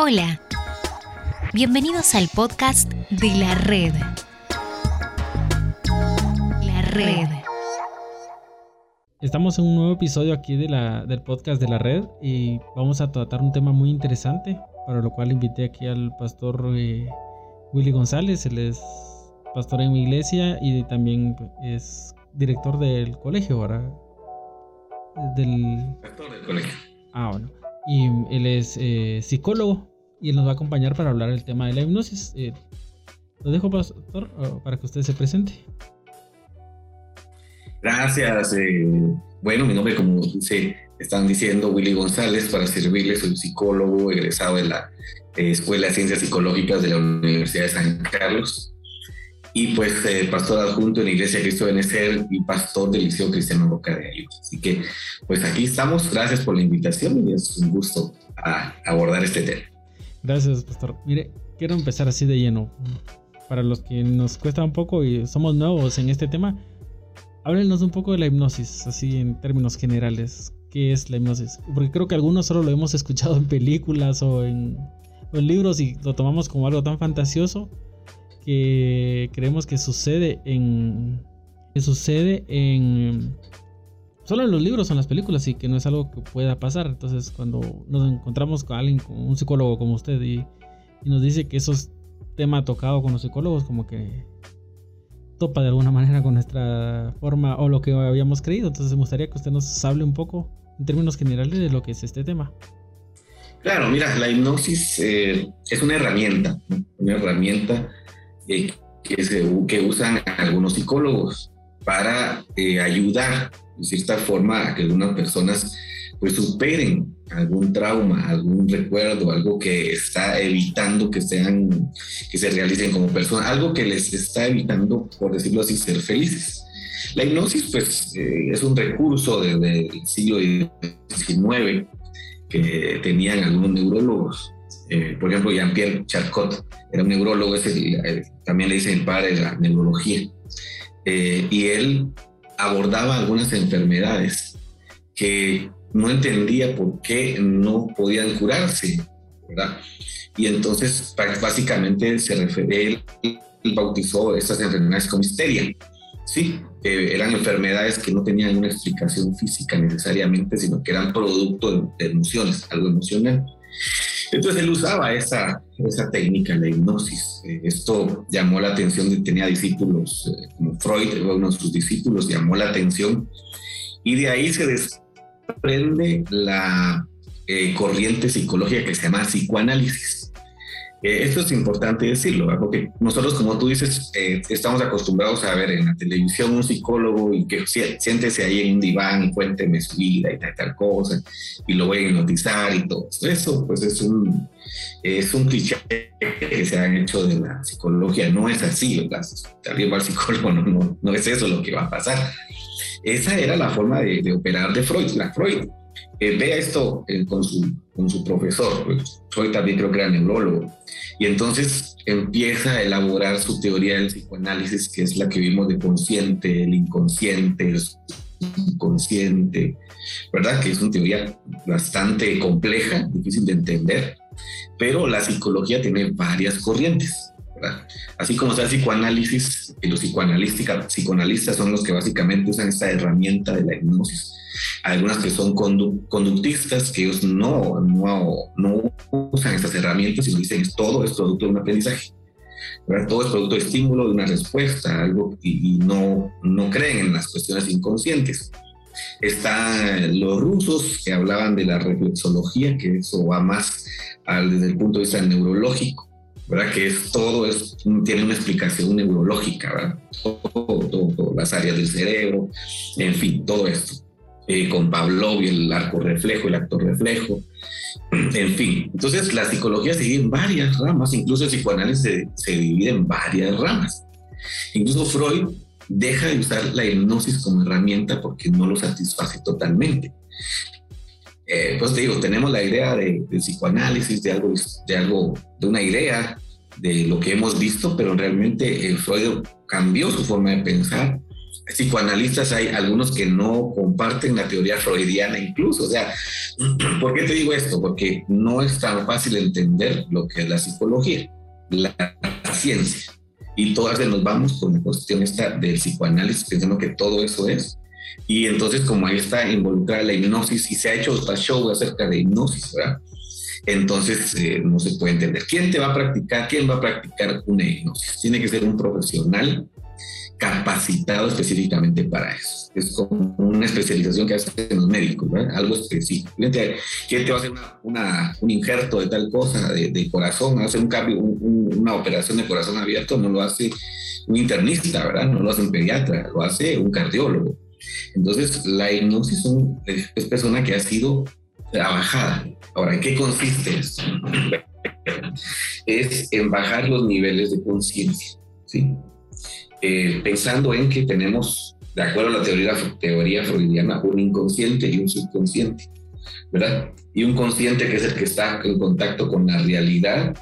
Hola, bienvenidos al podcast de la red. La red. Estamos en un nuevo episodio aquí de la, del podcast de la red y vamos a tratar un tema muy interesante, para lo cual invité aquí al pastor eh, Willy González, él es pastor en mi iglesia y también es director del colegio, ¿verdad? Del... Director del colegio. Ah, bueno. Y él es eh, psicólogo y él nos va a acompañar para hablar del tema de la hipnosis. Eh, lo dejo, pastor, para que usted se presente. Gracias. Eh, bueno, mi nombre, como se están diciendo, Willy González, para servirles, soy psicólogo egresado de la eh, Escuela de Ciencias Psicológicas de la Universidad de San Carlos y pues pastor adjunto en la Iglesia Cristo de Benecer y pastor del Liceo Cristiano Boca de Ayuda. Así que pues aquí estamos, gracias por la invitación y es un gusto abordar este tema. Gracias, pastor. Mire, quiero empezar así de lleno. Para los que nos cuesta un poco y somos nuevos en este tema, háblenos un poco de la hipnosis, así en términos generales. ¿Qué es la hipnosis? Porque creo que algunos solo lo hemos escuchado en películas o en, o en libros y lo tomamos como algo tan fantasioso que creemos que sucede en. que sucede en solo en los libros o en las películas y que no es algo que pueda pasar. Entonces, cuando nos encontramos con alguien, con un psicólogo como usted, y, nos dice que eso es tema tocado con los psicólogos, como que topa de alguna manera con nuestra forma o lo que habíamos creído. Entonces, me gustaría que usted nos hable un poco en términos generales de lo que es este tema. Claro, mira, la hipnosis eh, es una herramienta, una herramienta que, se, que usan algunos psicólogos para eh, ayudar de cierta forma a que algunas personas pues superen algún trauma, algún recuerdo, algo que está evitando que sean, que se realicen como personas, algo que les está evitando, por decirlo así, ser felices. La hipnosis, pues, eh, es un recurso desde el siglo XIX que tenían algunos neurólogos. Eh, por ejemplo, Jean-Pierre Charcot era un neurólogo, también le dicen el padre de la neurología. Eh, y él abordaba algunas enfermedades que no entendía por qué no podían curarse, ¿verdad? Y entonces básicamente se refiere, él, bautizó estas enfermedades como histeria, ¿sí? eran enfermedades que no tenían una explicación física necesariamente, sino que eran producto de emociones, algo emocional. Entonces él usaba esa, esa técnica, la hipnosis. Eh, esto llamó la atención, tenía discípulos, eh, como Freud, uno de sus discípulos, llamó la atención. Y de ahí se desprende la eh, corriente psicológica que se llama psicoanálisis. Eh, esto es importante decirlo, porque nosotros, como tú dices, eh, estamos acostumbrados a ver en la televisión un psicólogo y que siéntese ahí en un diván y cuénteme su vida y tal, tal cosa, y lo voy a hipnotizar y todo. Eso, pues es un, es un cliché que se han hecho de la psicología. No es así, ¿verdad? Alguien va al psicólogo, no, no, no, es eso lo que va a pasar. Esa era la forma de, de operar de Freud. La Freud eh, vea esto con, su, con su profesor, pues, Freud también creo que era neurólogo y entonces empieza a elaborar su teoría del psicoanálisis, que es la que vimos de consciente, el inconsciente, el subconsciente, ¿verdad? Que es una teoría bastante compleja, difícil de entender, pero la psicología tiene varias corrientes. ¿verdad? Así como está el psicoanálisis, los psicoanalistas son los que básicamente usan esta herramienta de la hipnosis algunas que son conductistas, que ellos no, no, no usan estas herramientas, sino dicen todo es producto de un aprendizaje. Todo es producto de estímulo, de una respuesta, algo, y, no, no creen en las cuestiones inconscientes. Están los rusos que hablaban de la reflexología, que eso va más al, desde el punto de vista neurológico, ¿verdad? Que es todo, es, tiene una explicación neurológica, ¿verdad? todo, las áreas del cerebro, en fin, todo esto. Eh, con Pavlov y el arco reflejo, el actor reflejo, en fin. Entonces la psicología se divide en varias ramas, incluso el psicoanálisis se, divide en varias ramas. Incluso Freud deja de usar la hipnosis como herramienta porque no lo satisface totalmente. Eh, pues te digo, tenemos la idea de, psicoanálisis, de algo, de algo, de una idea de lo que hemos visto, pero realmente eh, Freud cambió su forma de pensar psicoanalistas hay algunos que no comparten la teoría freudiana incluso. O sea, ¿por qué te digo esto? Porque no es tan fácil entender lo que es la psicología, la ciencia. Y todas nos vamos con la cuestión esta del psicoanálisis, pensando que todo eso es. Y entonces como ahí está involucrada la hipnosis y se ha hecho hasta show acerca de hipnosis, ¿verdad? Entonces eh, no se puede entender. ¿Quién te va a practicar? ¿Quién va a practicar una hipnosis? Tiene que ser un profesional capacitado específicamente para eso. Es como una especialización que hacen los médicos, ¿verdad? algo específico. ¿Quién te, va a hacer una, un injerto de tal cosa, de, corazón, hace un cambio, una operación de corazón abierto? No lo hace un internista, ¿verdad? No lo hace un pediatra, lo hace un cardiólogo. Entonces, la hipnosis es, es persona que ha sido trabajada. Ahora, ¿en qué consiste esto? es en bajar los niveles de conciencia, ¿sí? Eh, pensando en que tenemos, de acuerdo a la teoría, teoría freudiana, un inconsciente y un subconsciente, ¿verdad? Y un consciente que es el que está en contacto con la realidad,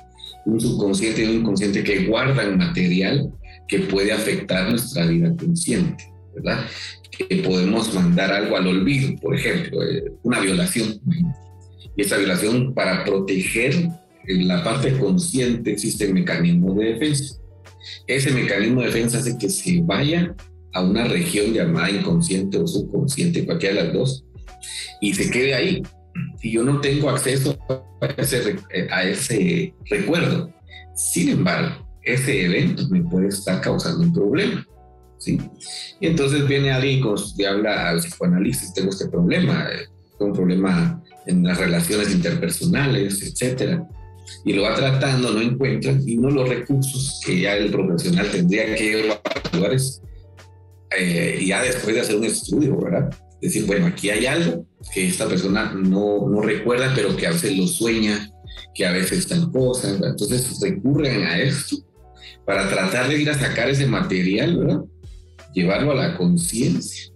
un subconsciente y un inconsciente que guardan material que puede afectar nuestra vida consciente, ¿verdad? Que podemos mandar algo al olvido, por ejemplo, eh, una violación. Y esa violación, para proteger la parte consciente, existe el mecanismo de defensa. Ese mecanismo de defensa hace que se vaya a una región llamada inconsciente o subconsciente, cualquiera de las dos, y se quede ahí. Si yo no tengo acceso a ese, a ese recuerdo, sin embargo, ese evento me puede estar causando un problema. ¿sí? Y entonces viene alguien y habla al psicoanalista, tengo este problema, eh, tengo un problema en las relaciones interpersonales, etcétera y lo va tratando, no encuentra, y uno de los recursos que ya el profesional tendría que evaluar es, eh, ya después de hacer un estudio, ¿verdad? Decir, bueno, aquí hay algo que esta persona no, no recuerda, pero que a veces lo sueña, que a veces están cosas, entonces recurren a esto para tratar de ir a sacar ese material, ¿verdad? Llevarlo a la conciencia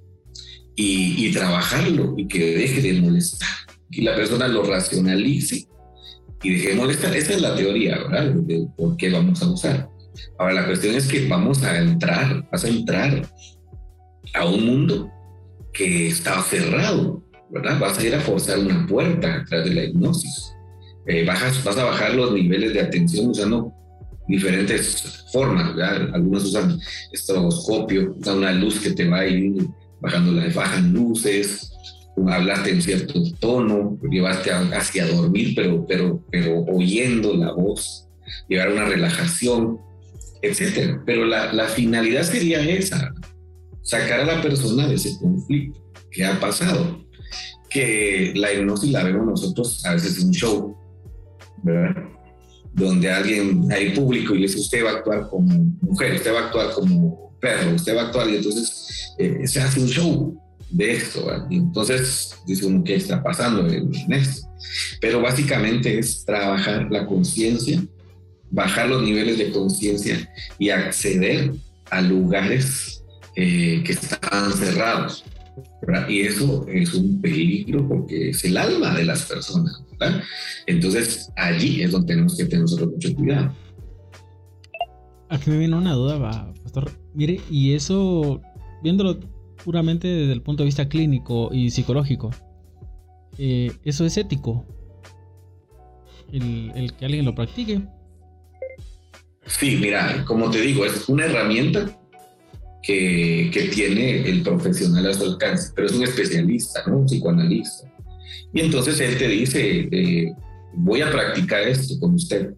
y, y trabajarlo y que deje de molestar, que la persona lo racionalice y dejemos, esta, esta es la teoría, ¿verdad? De por qué vamos a usar. Ahora, la cuestión es que vamos a entrar, vas a entrar a un mundo que está cerrado, ¿verdad? Vas a ir a forzar una puerta atrás de la hipnosis. Eh, bajas, vas a bajar los niveles de atención usando diferentes formas, ¿verdad? Algunos usan estroboscopio, usan una luz que te va a ir bajando, bajan luces, hablaste en cierto tono, llevaste hacia dormir, pero, pero, pero oyendo la voz, llevar una relajación, etcétera. Pero la, la, finalidad sería esa, sacar a la persona de ese conflicto que ha pasado. Que la hipnosis la vemos nosotros a veces en un show, ¿verdad? Donde alguien, hay público y le dice, usted va a actuar como mujer, usted va a actuar como perro, usted va a actuar, y entonces eh, se hace un show de esto. entonces dice uno, ¿qué está pasando en esto? Pero básicamente es trabajar la conciencia, bajar los niveles de conciencia y acceder a lugares eh, que están cerrados. Y eso es un peligro porque es el alma de las personas. Entonces allí es donde tenemos que tener nosotros mucho cuidado. Aquí me viene una duda, pastor. Mire, y eso, viéndolo puramente desde el punto de vista clínico y psicológico. Eh, eso es ético. El, que alguien lo practique. Sí, mira, como te digo, es una herramienta que, que, tiene el profesional a su alcance, pero es un especialista, ¿no? un psicoanalista. Y entonces él te dice, eh, voy a practicar esto con usted.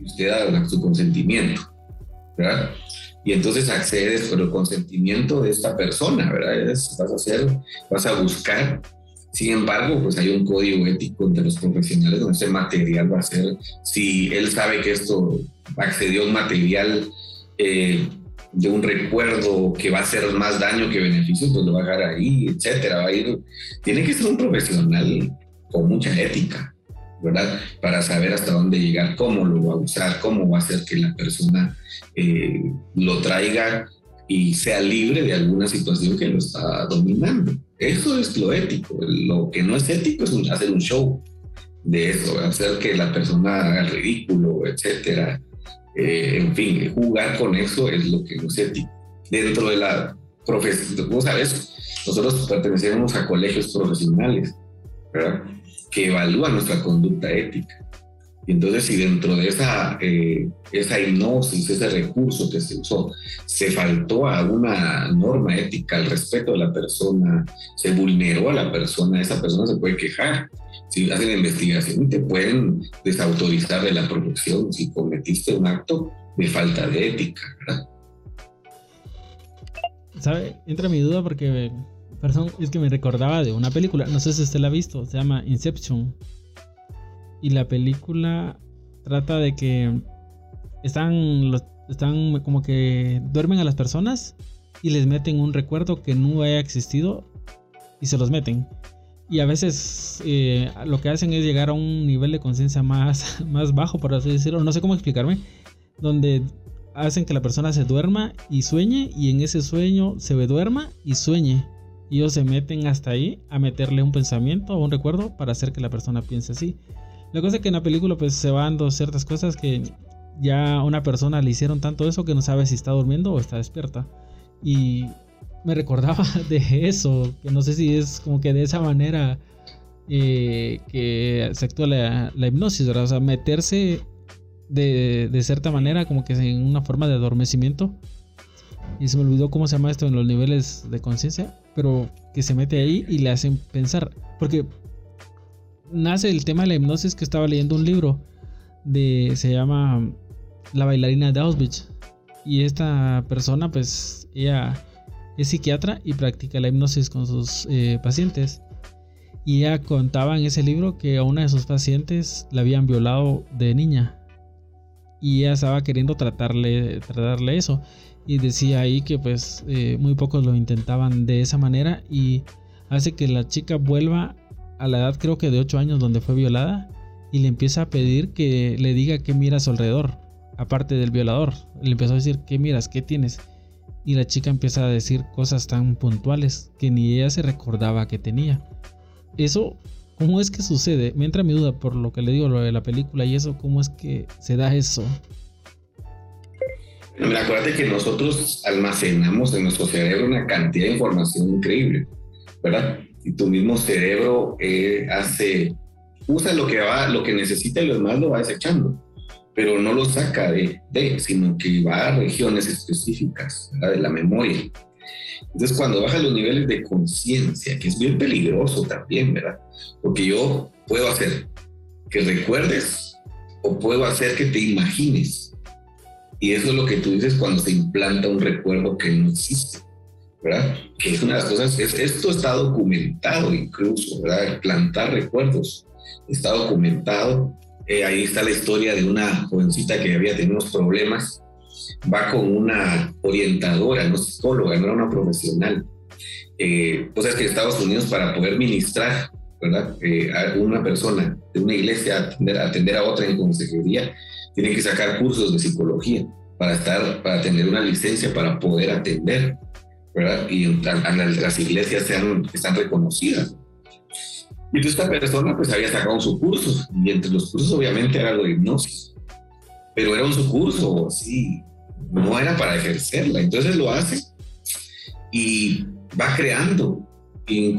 Y usted da su consentimiento, ¿verdad? Y entonces accedes por el consentimiento de esta persona, ¿verdad? vas a hacer, vas a buscar. Sin embargo, pues hay un código ético entre los profesionales donde ese material va a ser, si él sabe que esto accedió a un material eh, de un recuerdo que va a hacer más daño que beneficio, pues lo va a dejar ahí, etcétera. Va a ir, tiene que ser un profesional con mucha ética, ¿verdad? Para saber hasta dónde llegar, cómo lo va a usar, cómo va a hacer que la persona eh, lo traiga y sea libre de alguna situación que lo está dominando. Eso es lo ético. Lo que no es ético es hacer un show de eso, hacer que la persona haga ridículo, etcétera. Eh, en fin, jugar con eso es lo que no es ético. Dentro de la vos sabes, nosotros pertenecemos a colegios profesionales, ¿verdad? Que evalúan nuestra conducta ética. Y entonces, si dentro de esa, eh, esa hipnosis, ese recurso que se usó, se faltó a una norma ética, al respeto de la persona, se vulneró a la persona, esa persona se puede quejar. Si hacen investigación, te pueden desautorizar de la producción si cometiste un acto de falta de ética, ¿verdad? ¿Sabe? Entra mi duda porque perdón, es que me recordaba de una película, no sé si usted la ha visto, se llama Inception. Y la película trata de que están, los, están como que duermen a las personas y les meten un recuerdo que no haya existido y se los meten. Y a veces eh, lo que hacen es llegar a un nivel de conciencia más, más bajo, por así decirlo. No sé cómo explicarme. Donde hacen que la persona se duerma y sueñe. Y en ese sueño se duerma y sueñe. Y ellos se meten hasta ahí a meterle un pensamiento o un recuerdo para hacer que la persona piense así. La cosa es que en la película pues se van dando ciertas cosas que ya a una persona le hicieron tanto eso que no sabe si está durmiendo o está despierta. Y me recordaba de eso, que no sé si es como que de esa manera eh, que se actúa la, hipnosis, ¿verdad? O sea, meterse de, de, cierta manera como que en una forma de adormecimiento. Y se me olvidó cómo se llama esto en los niveles de conciencia, pero que se mete ahí y le hacen pensar. Porque nace el tema de la hipnosis que estaba leyendo un libro de se llama La bailarina de Auschwitz y esta persona pues ella es psiquiatra y practica la hipnosis con sus eh, pacientes y ella contaba en ese libro que a una de sus pacientes la habían violado de niña y ella estaba queriendo tratarle tratarle eso y decía ahí que pues eh, muy pocos lo intentaban de esa manera y hace que la chica vuelva a la edad creo que de 8 años donde fue violada y le empieza a pedir que le diga qué mira a su alrededor, aparte del violador. Le empezó a decir, ¿qué miras? ¿Qué tienes? Y la chica empieza a decir cosas tan puntuales que ni ella se recordaba que tenía. Eso, ¿cómo es que sucede? Me entra mi duda por lo que le digo, lo de la película y eso, ¿cómo es que se da eso? Acuérdate que nosotros almacenamos en nuestro cerebro una cantidad de información increíble, ¿verdad? y tu mismo cerebro eh, hace, usa lo que va, lo que necesita y lo demás lo va desechando, pero no lo saca de, de sino que va a regiones específicas de la memoria. Entonces, cuando baja los niveles de conciencia, que es bien peligroso también, ¿verdad? Porque yo puedo hacer que recuerdes o puedo hacer que te imagines. Y eso es lo que tú dices cuando se implanta un recuerdo que no existe. ¿verdad? Que es una de las cosas, es, esto está documentado incluso, ¿verdad? Plantar recuerdos está documentado. Eh, ahí está la historia de una jovencita que había tenido unos problemas, va con una orientadora, no psicóloga, no era una profesional. Eh, pues es que Estados Unidos para poder ministrar, ¿verdad? Eh, a una persona de una iglesia atender, atender a otra en consejería, tiene que sacar cursos de psicología para estar, para tener una licencia para poder atender. ¿verdad? Y las iglesias sean, están reconocidas. Y entonces esta persona pues había sacado su curso, y entre los cursos obviamente era lo de hipnosis, pero era un curso, sí, no era para ejercerla, entonces lo hace y va creando, y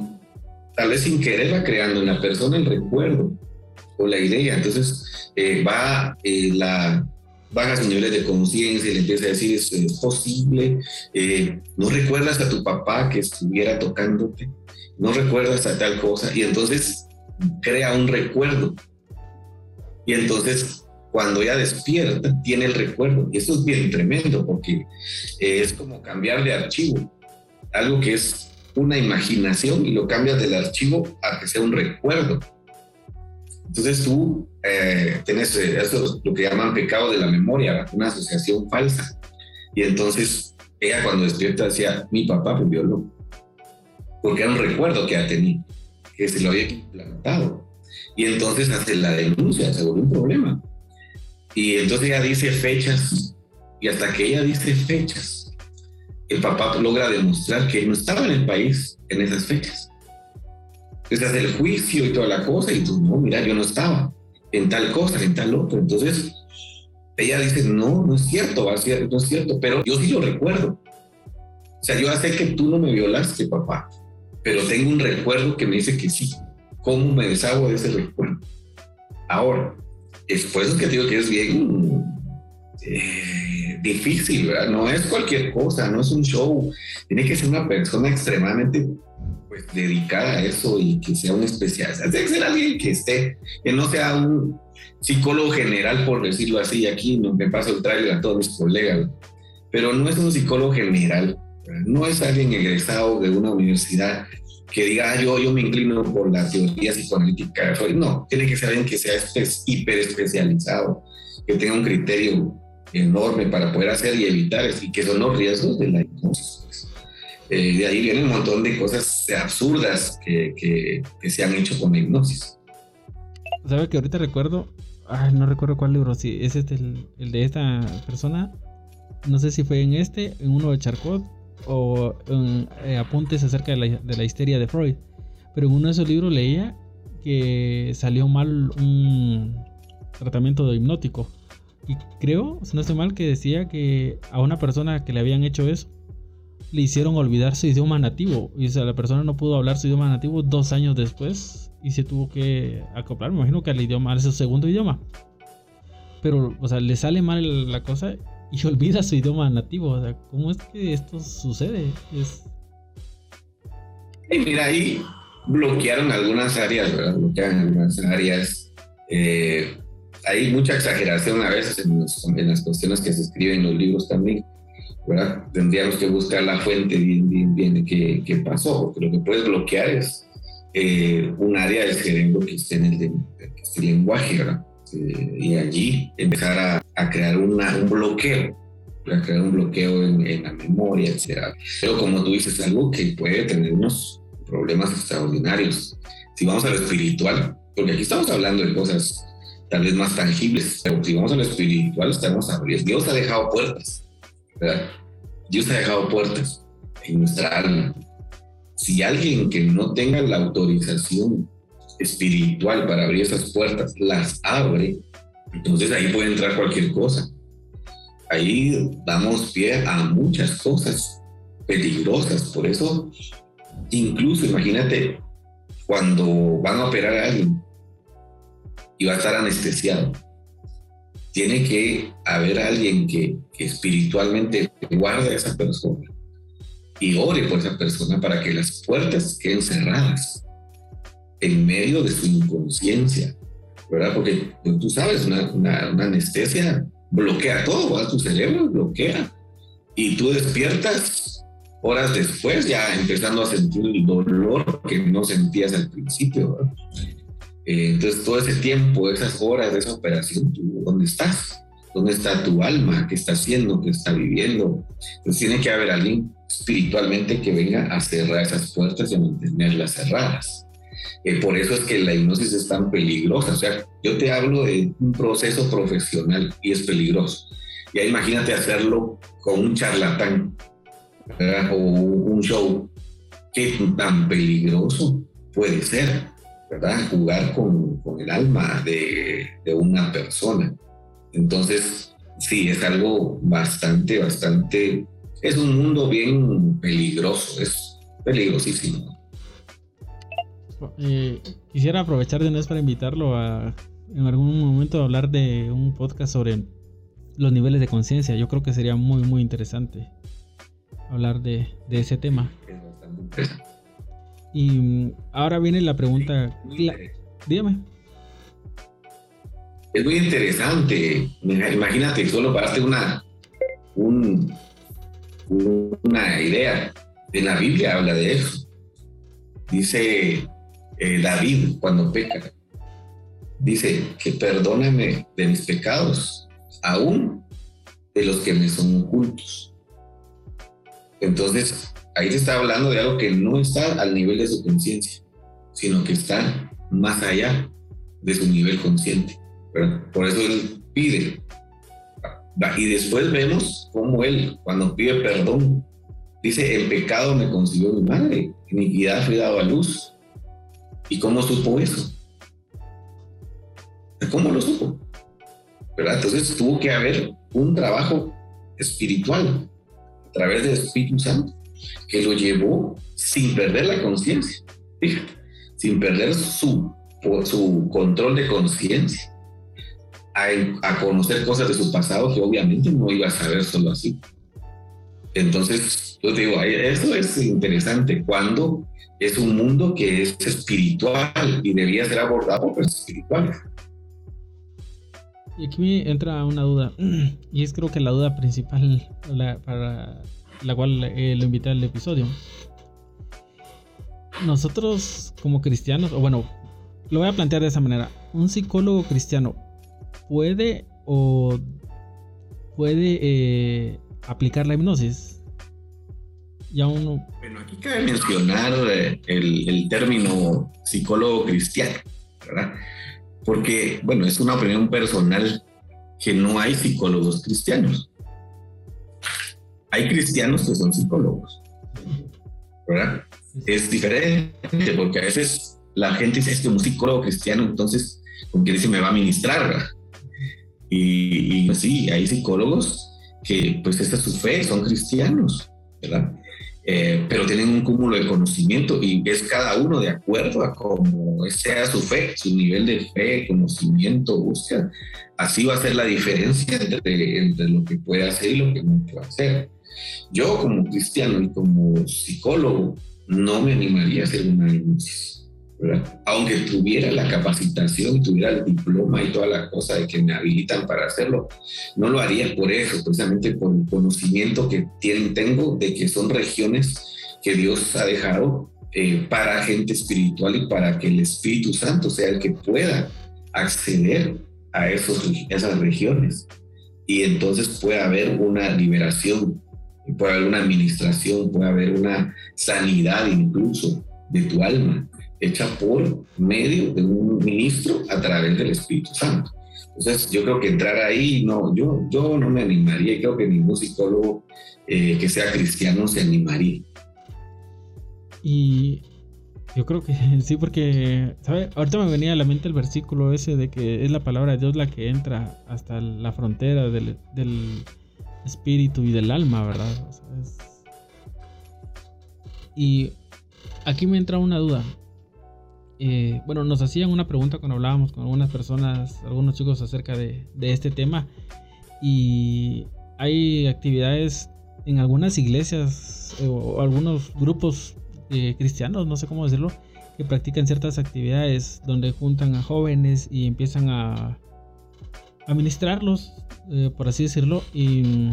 tal vez sin querer va creando en la persona el recuerdo o la idea, entonces eh, va eh, la, bajas sus de conciencia y le empieza a decir, es, posible, eh, no recuerdas a tu papá que estuviera tocándote, no recuerdas a tal cosa, y entonces crea un recuerdo. Y entonces, cuando ella despierta, tiene el recuerdo. Y eso es bien tremendo, porque es como cambiar de archivo, algo que es una imaginación y lo cambias del archivo a que sea un recuerdo. Entonces tú eh, tienes eh, eso, lo que llaman pecado de la memoria, una asociación falsa. Y entonces ella cuando despierta decía, mi papá me violó, porque era un recuerdo que ha tenido, que se lo había implantado. Y entonces hace la denuncia, se vuelve un problema. Y entonces ella dice fechas, y hasta que ella dice fechas, el papá logra demostrar que no estaba en el país en esas fechas. Entonces hace el juicio y toda la cosa, y tú, no, mira, yo no estaba en tal cosa, en tal otro. Entonces, ella dice, no, no es cierto, no es cierto, pero yo sí lo recuerdo. O sea, yo sé que tú no me violaste, papá, pero tengo un recuerdo que me dice que sí. ¿Cómo me deshago de ese recuerdo? Ahora, es por eso que digo que es bien eh, difícil, ¿verdad? No es cualquier cosa, no es un show. Tiene que ser una persona extremadamente pues, dedicada a eso y que sea un especialista. Que ser alguien que esté, que no sea un psicólogo general, por decirlo así. Aquí me paso el trailer a todos mis colegas, pero no es un psicólogo general. No es alguien egresado de una universidad que diga, ah, yo, yo me inclino por la teoría psicoanalítica. No, tiene que ser alguien que sea hiper especializado, que tenga un criterio enorme para poder hacer y evitar, y que son los riesgos de la hipnosis. Eh, de ahí vienen un montón de cosas absurdas que, que, se han hecho con la hipnosis. ¿Sabe que ahorita recuerdo? no recuerdo cuál libro, si es este el, el, de esta persona. No sé si fue en este, en uno de Charcot, o en, eh, apuntes acerca de la, de la histeria de Freud. Pero en uno de esos libros leía que salió mal un tratamiento de hipnótico y creo, si no estoy mal, que decía que a una persona que le habían hecho eso, le hicieron olvidar su idioma nativo. Y o sea, la persona no pudo hablar su idioma nativo dos años después y se tuvo que acoplar, me imagino que al idioma, a su segundo idioma. Pero, o sea, le sale mal la cosa y olvida su idioma nativo. O sea, ¿cómo es que esto sucede? Es... Y mira, ahí bloquearon algunas áreas, ¿verdad? Bloquearon algunas áreas. Eh, hay mucha exageración a veces en, las cuestiones que se escriben en los libros también. ¿Verdad? Tendríamos que buscar la fuente bien, bien, bien de pasó, porque lo que puedes bloquear es eh, un área del cerebro que esté en el, lenguaje, ¿verdad? Eh, y allí empezar a, a crear una, un bloqueo, a crear un bloqueo en, en, la memoria, etc. Pero como tú dices, algo que puede tener unos problemas extraordinarios. Si vamos a lo espiritual, porque aquí estamos hablando de cosas tal vez más tangibles. Pero si vamos a lo espiritual, estamos abriendo. Dios ha dejado puertas, Dios ha dejado puertas en nuestra alma. Si alguien que no tenga la autorización espiritual para abrir esas puertas las abre, entonces ahí puede entrar cualquier cosa. Ahí damos pie a muchas cosas peligrosas. Por eso, incluso imagínate cuando van a operar a alguien, y va a estar anestesiado. Tiene que haber alguien que, espiritualmente guarde a esa persona y ore por esa persona para que las puertas queden cerradas en medio de su inconsciencia, ¿verdad? Porque tú sabes, una, anestesia bloquea todo, ¿verdad? tu cerebro bloquea y tú despiertas horas después ya empezando a sentir el dolor que no sentías al principio. Eh, entonces, todo ese tiempo, esas horas de esa operación, ¿dónde estás? ¿Dónde está tu alma? ¿Qué está haciendo? ¿Qué está viviendo? Entonces, tiene que haber alguien espiritualmente que venga a cerrar esas puertas y a mantenerlas cerradas. Eh, por eso es que la hipnosis es tan peligrosa. O sea, yo te hablo de un proceso profesional y es peligroso. Ya imagínate hacerlo con un charlatán o un show. ¿Qué tan peligroso puede ser? ¿Verdad? Jugar con, con el alma de, de, una persona. Entonces, sí, es algo bastante, bastante, es un mundo bien peligroso, es peligrosísimo. Eh, quisiera aprovechar de una vez para invitarlo a en algún momento a hablar de un podcast sobre los niveles de conciencia. Yo creo que sería muy, muy interesante hablar de, de ese tema. Es bastante interesante. Y mm, ahora viene la pregunta. dígame. Es muy interesante. Imagínate, solo para una, una idea. En la Biblia habla de eso. Dice eh, David cuando peca. Dice que perdóname de mis pecados, aún de los que me son ocultos. Entonces, ahí se está hablando de algo que no está al nivel de su conciencia, sino que está más allá de su nivel consciente. Por eso él pide. Y después vemos cómo él, cuando pide perdón, dice, el pecado me concibió mi madre, iniquidad fui dado a luz. ¿Y cómo supo eso? ¿Cómo lo supo? ¿Verdad? Entonces tuvo que haber un trabajo espiritual a través del Espíritu Santo que lo llevó sin perder la conciencia, sin perder su, su control de conciencia, a, a, conocer cosas de su pasado que obviamente no iba a saber solo así. Entonces, yo digo, eso es interesante cuando es un mundo que es espiritual y debía ser abordado por espirituales. Y aquí me entra una duda, y es creo que la duda principal para la cual eh, lo invité al episodio. Nosotros como cristianos, o bueno, lo voy a plantear de esa manera, un psicólogo cristiano puede o puede eh, aplicar la hipnosis. Ya uno... Bueno, aquí cabe mencionar eh, el, el término psicólogo cristiano, ¿verdad? porque, bueno, es una opinión personal que no hay psicólogos cristianos. Hay cristianos que son psicólogos, ¿verdad? Es diferente porque a veces la gente dice, es que un psicólogo cristiano, entonces, con que dice, me va a ministrar, ¿verdad? Y, y pues sí, hay psicólogos que, pues, esta es su fe, son cristianos, ¿verdad? Eh, pero tienen un cúmulo de conocimiento y es cada uno de acuerdo a cómo sea su fe, su nivel de fe, conocimiento, búsqueda. Así va a ser la diferencia entre, entre lo que puede hacer y lo que no puede hacer. Yo como cristiano y como psicólogo no me animaría a hacer una denuncia aunque tuviera la capacitación, tuviera el diploma y toda la cosa de que me habilitan para hacerlo, no lo haría por eso, precisamente por el conocimiento que tengo de que son regiones que Dios ha dejado eh, para gente espiritual y para que el Espíritu Santo sea el que pueda acceder a esos, esas regiones. Y entonces puede haber una liberación, puede haber una administración, puede haber una sanidad incluso de tu alma hecha por medio de un ministro a través del Espíritu Santo. Entonces, yo creo que entrar ahí, no, yo, yo no me animaría y creo que ningún psicólogo eh, que sea cristiano se animaría. Y yo creo que sí, porque, ¿sabe? Ahorita me venía a la mente el versículo ese de que es la palabra de Dios la que entra hasta la frontera del espíritu y del alma, ¿verdad? Y aquí me entra una duda. Eh, bueno, nos hacían una pregunta cuando hablábamos con algunas personas, algunos chicos acerca de, este tema. Y hay actividades en algunas iglesias eh, o algunos grupos eh, cristianos, no sé cómo decirlo, que practican ciertas actividades donde juntan a jóvenes y empiezan a, administrarlos, por así decirlo, y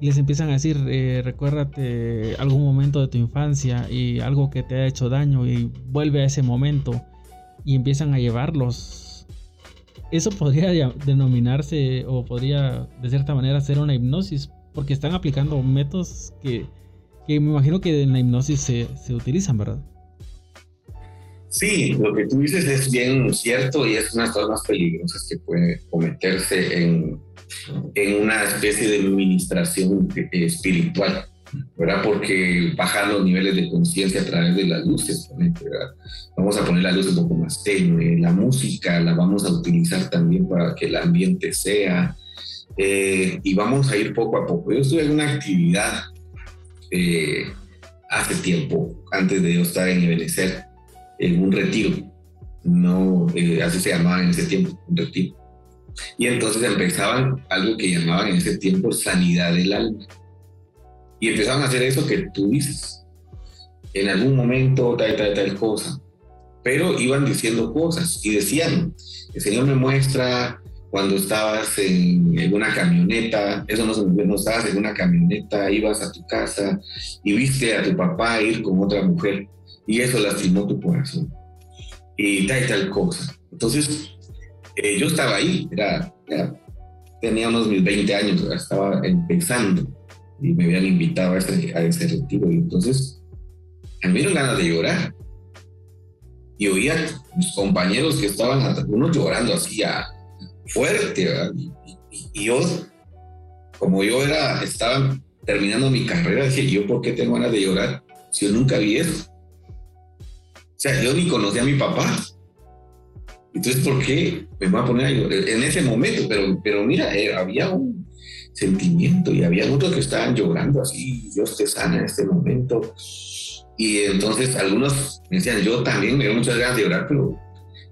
y les empiezan a decir, eh, recuérdate algún momento de tu infancia y algo que te ha hecho daño y vuelve a ese momento y empiezan a llevarlos. Eso podría denominarse o podría de cierta manera ser una hipnosis porque están aplicando métodos que, que me imagino que en la hipnosis se, se utilizan, ¿verdad? Sí, lo que tú dices es bien cierto y es una de las cosas más peligrosas que puede cometerse en, en una especie de administración espiritual, ¿verdad? Porque bajan los niveles de conciencia a través de las luces. Vamos a poner la luz un poco más tenue, la música la vamos a utilizar también para que el ambiente sea, eh, y vamos a ir poco a poco. Yo estuve en una actividad eh, hace tiempo, antes de yo estar en Ebenezer, en un retiro, no, eh, así se llamaba en ese tiempo, un retiro y entonces empezaban algo que llamaban en ese tiempo sanidad del alma. Y empezaban a hacer eso que tú dices. En algún momento, tal, tal, tal cosa. Pero iban diciendo cosas y decían, el Señor me muestra cuando estabas en, una camioneta, eso no, no estabas en una camioneta, ibas a tu casa y viste a tu papá ir con otra mujer y eso lastimó tu corazón. Y tal y tal cosa. Entonces, eh, yo estaba ahí, era, tenía unos mis 20 años, estaba empezando y me habían invitado a ese, a ese retiro y entonces me dieron ganas de llorar. Y oía a mis compañeros que estaban, unos llorando así a, fuerte, y, yo, como yo era, estaba terminando mi carrera, dije, ¿yo por qué tengo ganas de llorar si yo nunca vi eso? O sea, yo ni conocía a mi papá. Entonces, ¿por qué me voy a poner a llorar? En ese momento, pero, pero mira, eh, había un, sentimiento y había otros que estaban llorando así, Dios te sana en este momento. Y entonces algunos me decían, yo también me dio muchas ganas de llorar, pero...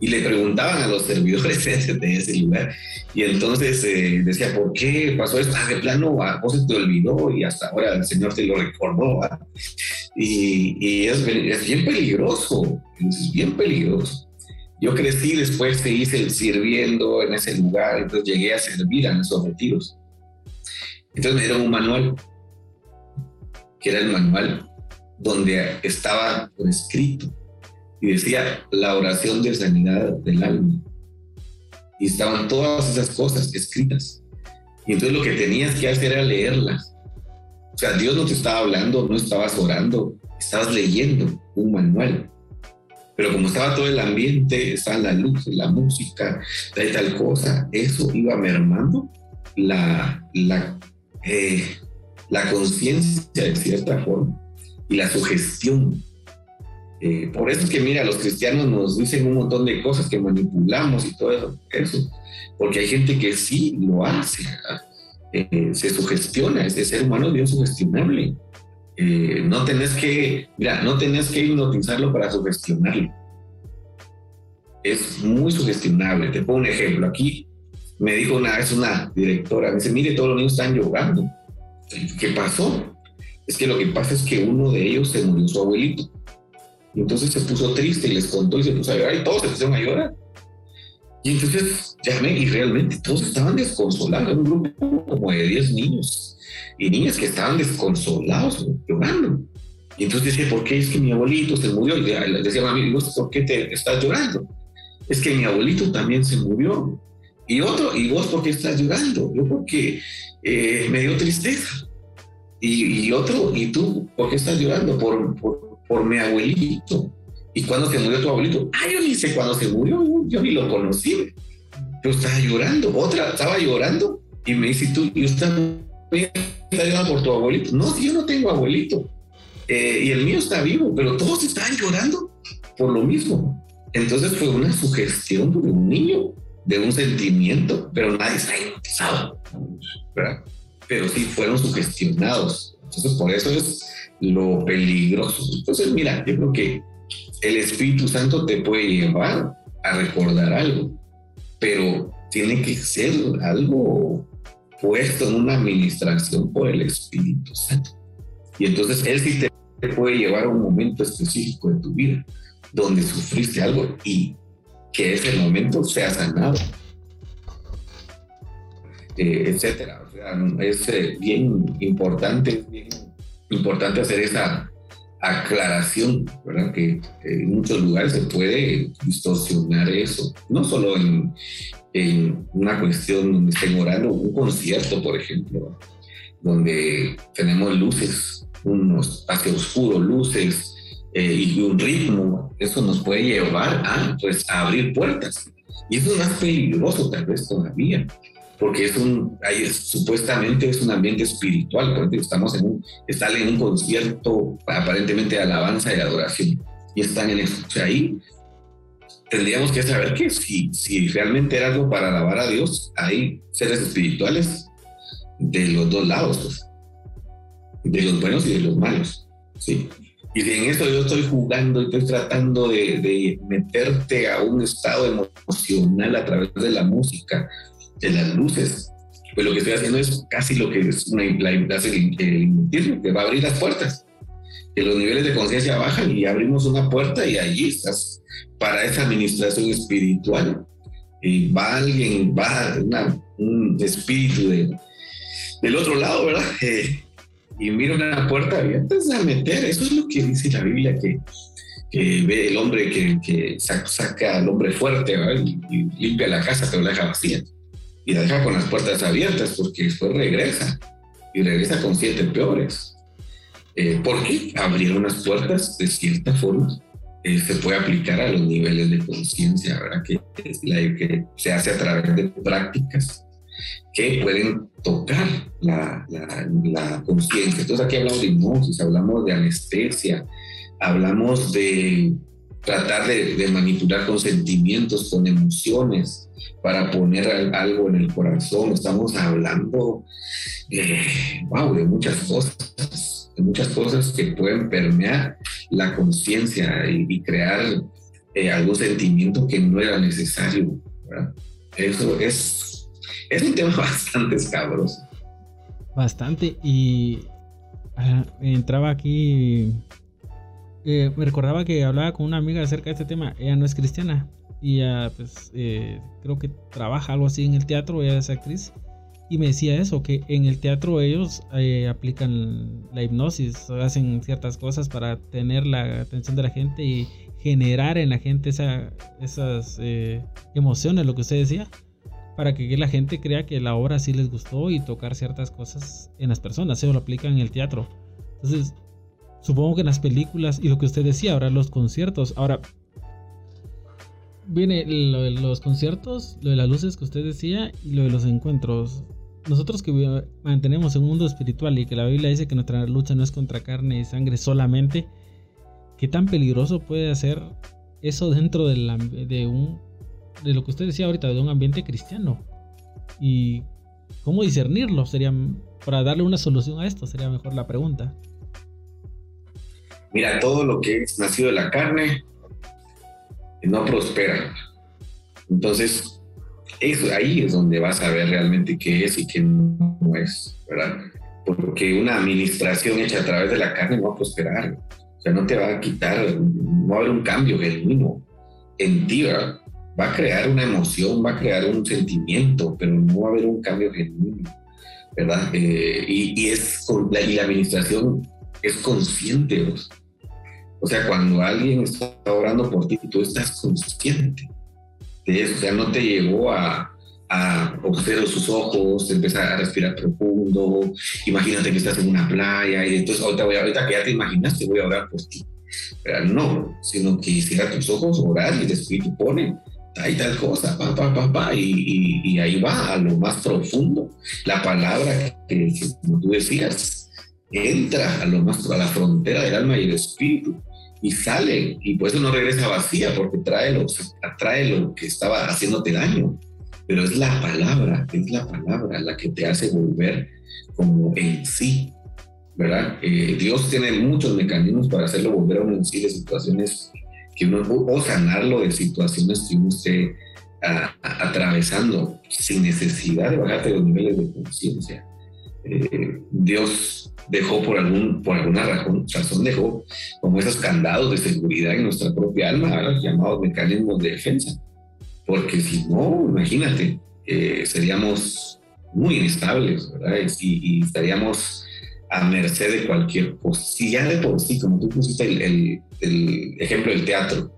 Y le preguntaban a los servidores de ese lugar. Y entonces eh, decía, ¿por qué pasó esto? Ah, de plano, vos se te olvidó y hasta ahora el Señor te lo recordó. Y, es, bien peligroso, es bien peligroso. Yo crecí después que hice sirviendo en ese lugar, entonces llegué a servir en esos retiros. Entonces me dieron un manual, que era el manual donde estaba escrito y decía la oración de sanidad del alma. Y estaban todas esas cosas escritas. Y entonces lo que tenías que hacer era leerlas. O sea, Dios no te estaba hablando, no estabas orando, estabas leyendo un manual. Pero como estaba todo el ambiente, estaba la luz, la música, tal tal cosa, eso iba mermando la, la, eh, la conciencia de cierta forma y la sugestión. Eh, por eso es que, mira, los cristianos nos dicen un montón de cosas que manipulamos y todo eso, porque hay gente que sí lo hace, eh, se sugestiona, ese ser humano es bien sugestionable. Eh, no tenés que, mira, no tenés que hipnotizarlo para sugestionarlo. Es muy sugestionable. Te pongo un ejemplo. Aquí me dijo una vez una directora, me dice, mire, todos los niños están llorando. ¿Qué pasó? Es que lo que pasa es que uno de ellos se murió su abuelito. Y entonces se puso triste y les contó y se puso a llorar y todos se pusieron a llorar. Y entonces llamé y realmente todos estaban desconsolados, un grupo como de 10 niños y niñas que estaban desconsolados, llorando. Y entonces decía, ¿por qué es que mi abuelito se murió? Y le decía a mí, ¿por qué te estás llorando? Es que mi abuelito también se murió. Y otro, ¿y vos por qué estás llorando? Yo porque eh, me dio tristeza. Y, y, otro, ¿y tú por qué estás llorando? Por, por, por, mi abuelito. ¿Y cuándo se murió tu abuelito? Ah, yo ni sé cuándo se murió, yo ni lo conocí. Yo estaba llorando. Otra estaba llorando y me dice, ¿tú, y usted está llorando por tu abuelito. No, yo no tengo abuelito. Eh, y el mío está vivo, pero todos estaban llorando por lo mismo. Entonces fue una sugestión de un niño, de un sentimiento, pero nadie está hipnotizado, ¿verdad? Pero sí fueron sugestionados. Entonces por eso es lo peligroso. Entonces mira, yo creo que el Espíritu Santo te puede llevar a recordar algo, pero tiene que ser algo puesto en una administración por el Espíritu Santo. Y entonces Él sí te puede llevar a un momento específico de tu vida donde sufriste algo y que ese momento sea sanado, eh, etcétera. O sea, es eh, bien importante, bien importante hacer esa aclaración, ¿verdad? Que en muchos lugares se puede distorsionar eso, no solo en, una cuestión donde estén orando, un concierto, por ejemplo, donde tenemos luces, un espacio oscuro, luces eh, y un ritmo, eso nos puede llevar a, pues, a abrir puertas. Y eso es más peligroso tal vez todavía, porque es un, ahí supuestamente es un ambiente espiritual, porque estamos en un, están en un concierto aparentemente de alabanza y adoración, y están en eso. O sea, ahí tendríamos que saber que si, si realmente era algo para alabar a Dios, hay seres espirituales de los dos lados, pues, de los buenos y de los malos. ¿sí? Y en esto yo estoy jugando y estoy tratando de, de, meterte a un estado emocional a través de la música, de las luces, pues lo que estoy haciendo es casi lo que es una, la, el, que va a abrir las puertas. Que los niveles de conciencia bajan y abrimos una puerta y allí estás para esa administración espiritual. Y va alguien, va un espíritu de, del otro lado, ¿verdad? Eh, y mira una puerta abierta, es a meter. Eso es lo que dice la Biblia, que, ve el hombre que, saca, al hombre fuerte y, y, limpia la casa, pero la deja vacía. Y la deja con las puertas abiertas porque después regresa. Y regresa con siete peores. Eh, ¿Por qué? Abrieron las puertas de cierta forma eh, se puede aplicar a los niveles de conciencia, ¿verdad? Que, que se hace a través de prácticas que pueden tocar la, la, conciencia. Entonces aquí hablamos de hipnosis, hablamos de anestesia, hablamos de tratar de, manipular con sentimientos, con emociones, para poner algo en el corazón. Estamos hablando, wow, de muchas cosas, de muchas cosas que pueden permear la conciencia y, crear eh, algún sentimiento que no era necesario. Eso es, es un tema bastante escabroso. Bastante. Y ah, entraba aquí eh, me recordaba que hablaba con una amiga acerca de este tema. Ella no es cristiana y ella, pues, eh, creo que trabaja algo así en el teatro. Ella es actriz y me decía eso: que en el teatro ellos eh, aplican la hipnosis, hacen ciertas cosas para tener la atención de la gente y generar en la gente esa, esas emociones, lo que usted decía, para que la gente crea que la obra sí les gustó y tocar ciertas cosas en las personas. Eso lo aplican en el teatro. Entonces, Supongo que en las películas y lo que usted decía, ahora los conciertos. Ahora, viene lo de los conciertos, lo de las luces que usted decía y lo de los encuentros. Nosotros que mantenemos un mundo espiritual y que la Biblia dice que nuestra lucha no es contra carne y sangre solamente, ¿qué tan peligroso puede ser eso dentro de, de un de lo que usted decía ahorita, de un ambiente cristiano? Y cómo discernirlo sería para darle una solución a esto sería mejor la pregunta mira, todo lo que es nacido de la carne no prospera. Entonces, eso, ahí es donde vas a ver realmente qué es y qué no es, ¿verdad? Porque una administración hecha a través de la carne no va a prosperar. O sea, no te va a quitar, no va a haber un cambio genuino en ti, ¿verdad? Va a crear una emoción, va a crear un sentimiento, pero no va a haber un cambio genuino, ¿verdad? Eh, y, es, y la administración es consciente. O sea, cuando alguien está orando por ti, tú estás consciente de eso. O sea, no te llegó a, a observar sus ojos, empezar a respirar profundo. Imagínate que estás en una playa y entonces ahorita, voy, ahorita que ya te imaginaste, voy a orar por ti. No, sino que cierra tus ojos, orar y el Espíritu pone ahí tal cosa, pa, pa, pa, pa, y, y, ahí va a lo más profundo. La palabra que, tú decías, entra a lo más a la frontera del alma y el espíritu y sale y por eso no regresa vacía porque trae lo, atrae lo que estaba haciéndote daño. Pero es la palabra es la palabra la que te hace volver como en sí verdad eh, Dios tiene muchos mecanismos para hacerlo volver a uno en sí de situaciones que uno o sanarlo de situaciones que uno esté atravesando sin necesidad de bajarte los niveles de conciencia eh, Dios dejó por, algún, por alguna razón, razón, dejó como esos candados de seguridad en nuestra propia alma, llamados mecanismos de defensa. Porque si no, imagínate, eh, seríamos muy inestables, ¿verdad? Y, estaríamos a merced de cualquier cosa. Si ya de por sí, como tú pusiste el, el, ejemplo del teatro,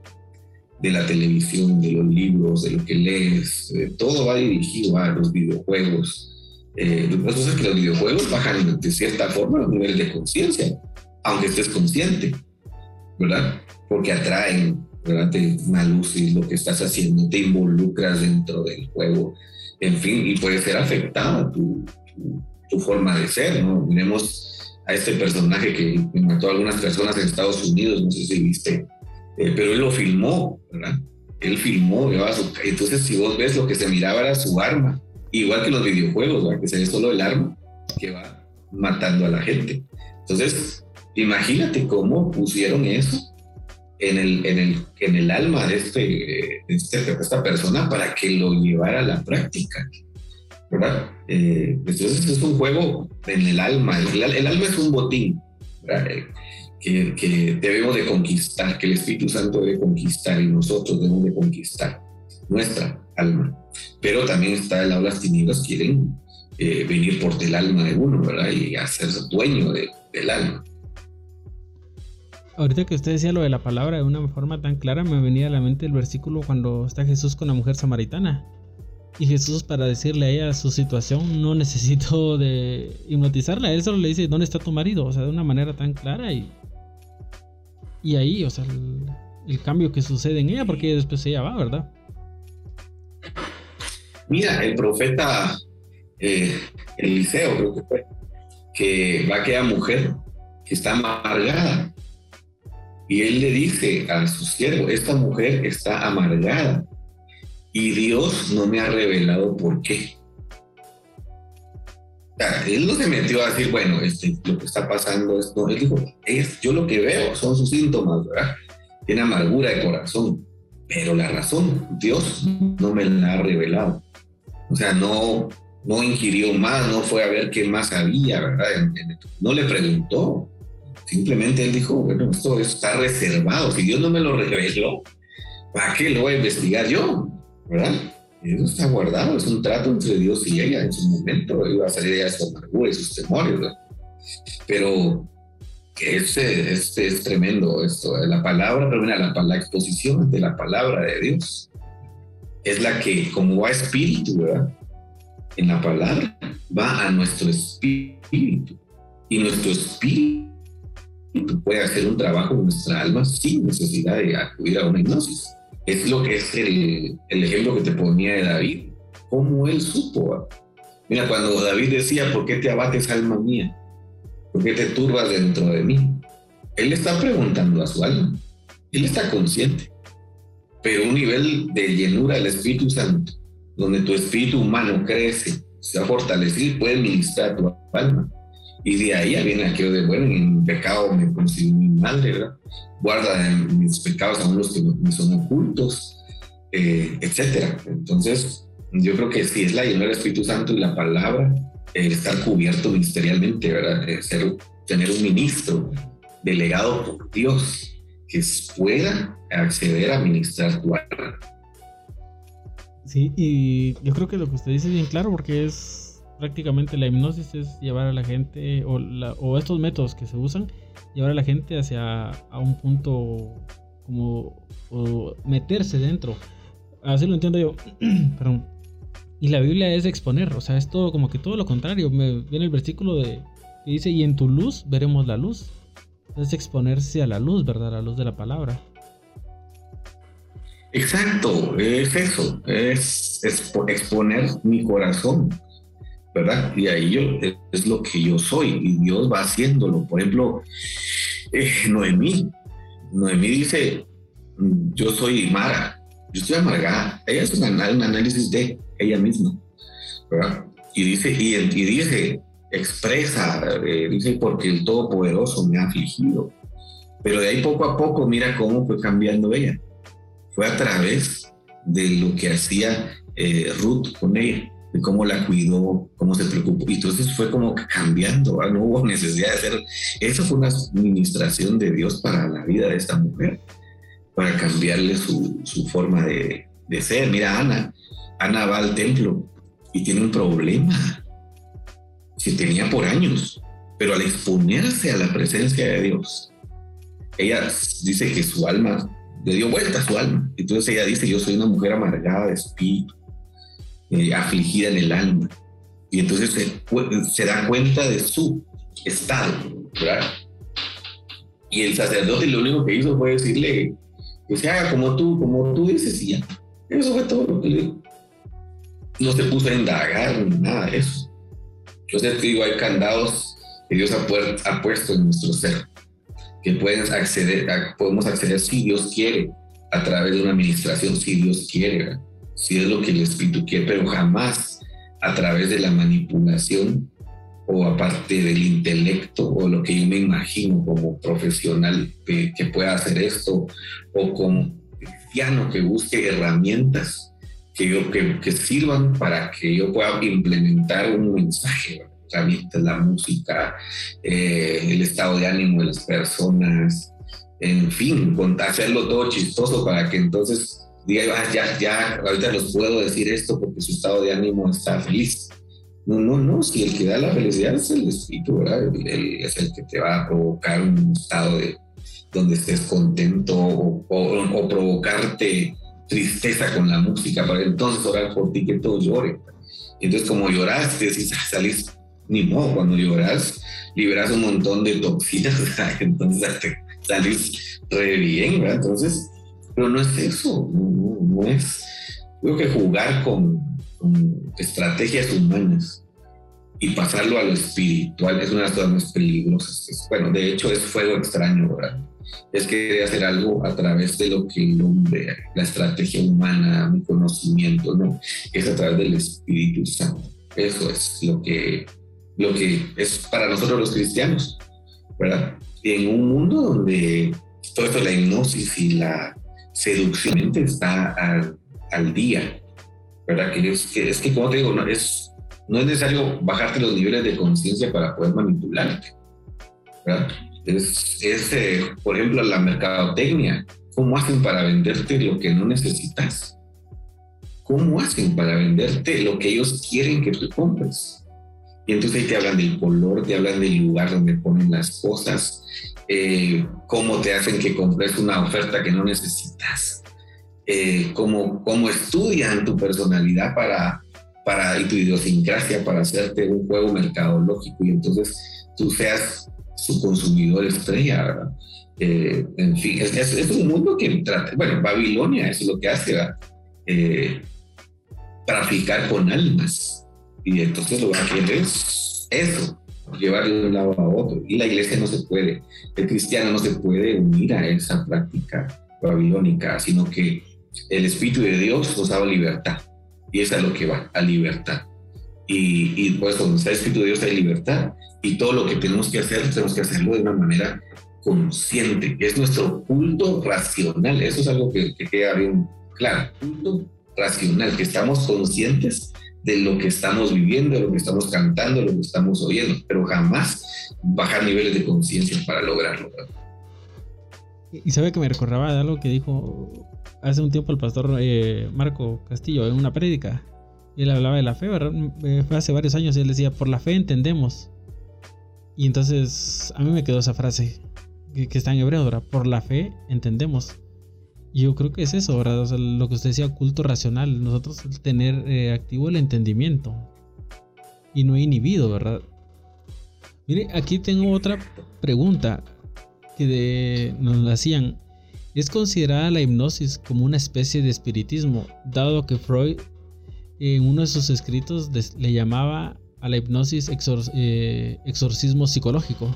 de la televisión, de los libros, de lo que lees, todo va dirigido a los videojuegos, eh, lo que los videojuegos bajan de cierta forma los niveles de conciencia, aunque estés consciente, ¿verdad? Porque atraen, ¿verdad? Te, y lo que estás haciendo, te involucras dentro del juego, en fin, y puede ser afectada tu, tu, forma de ser, ¿no? Miremos a este personaje que mató a algunas personas en Estados Unidos, no sé si viste, eh, pero él lo filmó, ¿verdad? Él filmó, entonces si vos ves lo que se miraba era su arma, Igual que los videojuegos, que se ve solo el arma que va matando a la gente. Entonces, imagínate cómo pusieron eso en el, en el, en el alma de, este, de, este, esta persona para que lo llevara a la práctica. ¿verdad? Eh, entonces es un juego en el alma. El, alma es un botín eh, que, que, debemos de conquistar, que el Espíritu Santo debe conquistar y nosotros debemos de conquistar nuestra alma. Pero también está el las tinieblas, quieren eh, venir por del alma de uno, ¿verdad? Y hacerse dueño del alma. Ahorita que usted decía lo de la palabra de una forma tan clara, me venía a la mente el versículo cuando está Jesús con la mujer samaritana. Y Jesús para decirle a ella su situación no necesito de hipnotizarla, él solo le dice, ¿dónde está tu marido? O sea, de una manera tan clara y... Y ahí, o sea, el, el cambio que sucede en ella, porque después ella va, ¿verdad? Mira, el profeta eh, Eliseo, creo que fue, que va a mujer que está amargada Y él le dice a su siervo, esta mujer está amargada y Dios no me ha revelado por qué. él no se metió a decir, bueno, este, lo que está pasando es, no, él dijo, es, yo lo que veo son sus síntomas, ¿verdad? Tiene amargura de corazón, pero la razón, Dios no me la ha revelado. O sea, no, no ingirió más, no fue a ver qué más había, ¿verdad? no le preguntó. Simplemente él dijo, bueno, esto está reservado. Si Dios no me lo reveló, ¿para qué lo voy a investigar yo? ¿verdad? Eso está guardado, es un trato entre Dios y ella en su momento, iba a salir de su amargura y sus temores, ¿verdad? Pero este, este es tremendo esto, la palabra, pero mira, la, la exposición de la palabra de Dios es la que, como va espíritu, ¿verdad? En la palabra va a nuestro espíritu y nuestro espíritu puede hacer un trabajo en nuestra alma sin necesidad de acudir a una hipnosis es lo que es el, el ejemplo que te ponía de David, cómo él supo. Mira, cuando David decía, ¿por qué te abates, alma mía? ¿Por qué te turbas dentro de mí? Él está preguntando a su alma. Él está consciente. Pero un nivel de llenura del Espíritu Santo, donde tu espíritu humano crece, se ha fortalecido y puede ministrar tu alma. Y de ahí viene aquello de, bueno, en pecado me consigo mi madre, ¿verdad? Guarda mis pecados aún los que me son ocultos, eh, etcétera. Entonces, yo creo que si es la llenura del Espíritu Santo y la palabra, el estar cubierto ministerialmente, ¿verdad? ser, tener un ministro delegado por Dios que pueda acceder a ministrar tu alma. Sí, y yo creo que lo que usted dice es bien claro porque es prácticamente la hipnosis es llevar a la gente, o, o estos métodos que se usan, llevar a la gente hacia a un punto como meterse dentro. Así lo entiendo yo. Perdón. Y la Biblia es exponer, o sea, es todo como que todo lo contrario. Me viene el versículo de que dice, y en tu luz veremos la luz. Es exponerse a la luz, ¿verdad? A la luz de la palabra. Exacto, es eso, es, exponer mi corazón ¿verdad? Y ahí yo, es lo que yo soy y Dios va haciéndolo. Por ejemplo, eh, Noemí, Noemí dice, yo soy Mara, yo estoy amargada. Ella es un, análisis de ella misma, ¿verdad? Y dice, y, dice, expresa, eh, dice, porque el Todopoderoso me ha afligido. Pero de ahí poco a poco, mira cómo fue cambiando ella. Fue a través de lo que hacía eh, Ruth con ella de cómo la cuidó, cómo se preocupó. Y entonces fue como cambiando, no hubo necesidad de hacer. Eso fue una administración de Dios para la vida de esta mujer, para cambiarle su, forma de, de, ser. Mira, Ana, Ana va al templo y tiene un problema. Se tenía por años, pero al exponerse a la presencia de Dios, ella dice que su alma le dio vuelta su alma. Entonces ella dice, yo soy una mujer amargada de espíritu eh, afligida en el alma. Y entonces se, da cuenta de su estado. Y el sacerdote lo único que hizo fue decirle que se haga como tú, como tú dices, y ya. Eso fue todo lo que le No se puso a indagar ni nada de eso. Yo te digo, hay candados que Dios ha, puesto en nuestro ser, que pueden acceder, podemos acceder si Dios quiere, a través de una administración, si Dios quiere. si es lo que el espíritu quiere, pero jamás a través de la manipulación o aparte del intelecto o lo que yo me imagino como profesional que, pueda hacer esto o como cristiano que busque herramientas que, yo, que, sirvan para que yo pueda implementar un mensaje, la música, eh, el estado de ánimo de las personas, en fin, hacerlo todo chistoso para que entonces diga, ah, ya, ya, ahorita los puedo decir esto porque su estado de ánimo está feliz. No, no, no, si el que da la felicidad es el espíritu, ¿verdad? es el que te va a provocar un estado de donde estés contento o, o, provocarte tristeza con la música para entonces orar por ti que todo llore. Entonces, como lloraste, si salís, ni modo, cuando lloras, liberas un montón de toxinas, entonces salís re bien, ¿verdad? Entonces, pero no es eso, no, es. Creo que jugar con, estrategias humanas y pasarlo a lo espiritual es una de las cosas más peligrosas. Bueno, de hecho es fuego extraño, ¿verdad? Es que hacer algo a través de lo que el hombre, la estrategia humana, un conocimiento, ¿no? Es a través del Espíritu Santo. Eso es lo que, lo que es para nosotros los cristianos, ¿verdad? En un mundo donde todo esto, la hipnosis y la seducción está al, al día, ¿verdad? Que es que, es que como te digo, no es no es necesario bajarte los niveles de conciencia para poder manipularte. Es, eh, por ejemplo, la mercadotecnia. ¿Cómo hacen para venderte lo que no necesitas? ¿Cómo hacen para venderte lo que ellos quieren que tú compres? Y entonces ahí te hablan del color, te hablan del lugar donde ponen las cosas, eh, cómo te hacen que compres una oferta que no necesitas, eh, cómo, cómo estudian tu personalidad para para, y tu idiosincrasia para hacerte un juego mercadológico y entonces tú seas su consumidor estrella, ¿verdad? Eh, en fin, es, un mundo que trata, bueno, Babilonia es lo que hace, ¿verdad? Eh, traficar con almas. Y entonces lo que quiere es eso, llevar de un lado a otro. Y la iglesia no se puede, el cristiano no se puede unir a esa práctica babilónica, sino que el Espíritu de Dios nos da libertad. Y es a lo que va, a libertad. Y, y pues donde está escrito Dios hay libertad. Y todo lo que tenemos que hacer, tenemos que hacerlo de una manera consciente. Es nuestro culto racional. Eso es algo que, queda bien claro. Culto racional, que estamos conscientes de lo que estamos viviendo, de lo que estamos cantando, de lo que estamos oyendo, pero jamás bajar niveles de conciencia para lograrlo. Y sabe que me recordaba de algo que dijo hace un tiempo el pastor eh, Marco Castillo en una prédica. Él hablaba de la fe, eh, Fue hace varios años y él decía, por la fe entendemos. Y entonces a mí me quedó esa frase que, está en hebreo, ¿verdad? Por la fe entendemos. Yo creo que es eso, ¿verdad? lo que usted decía, culto racional. Nosotros tener eh, activo el entendimiento. Y no inhibido, ¿verdad? Mire, aquí tengo otra pregunta que de, nos la hacían. Es considerada la hipnosis como una especie de espiritismo, dado que Freud en uno de sus escritos le llamaba a la hipnosis eh, exorcismo psicológico.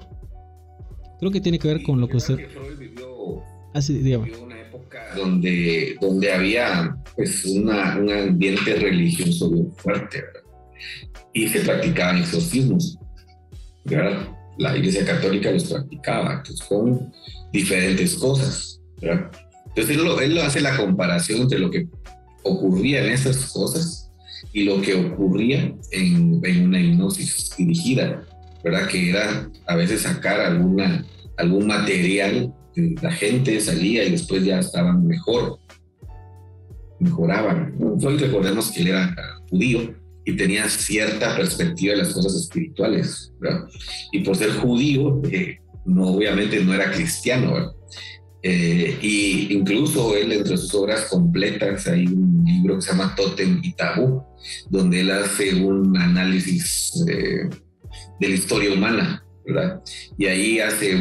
Creo que tiene que ver con lo que usted... Freud vivió, Así, ah, una época donde, donde había pues, un ambiente religioso fuerte, Y se practicaban exorcismos. La Iglesia Católica los practicaba, con diferentes cosas. Entonces él, lo, hace la comparación entre lo que ocurría en esas cosas y lo que ocurría en, una hipnosis dirigida, ¿verdad? Que era a veces sacar alguna, algún material, la gente salía y después ya estaban mejor, mejoraban. Hoy recordemos que él era judío y tenía cierta perspectiva de las cosas espirituales, ¿verdad? Y por ser judío, eh, no, obviamente no era cristiano. Eh, y incluso él, entre sus obras completas, hay un libro que se llama Totem y Tabú, donde él hace un análisis eh, de la historia humana, ¿verdad? Y ahí hace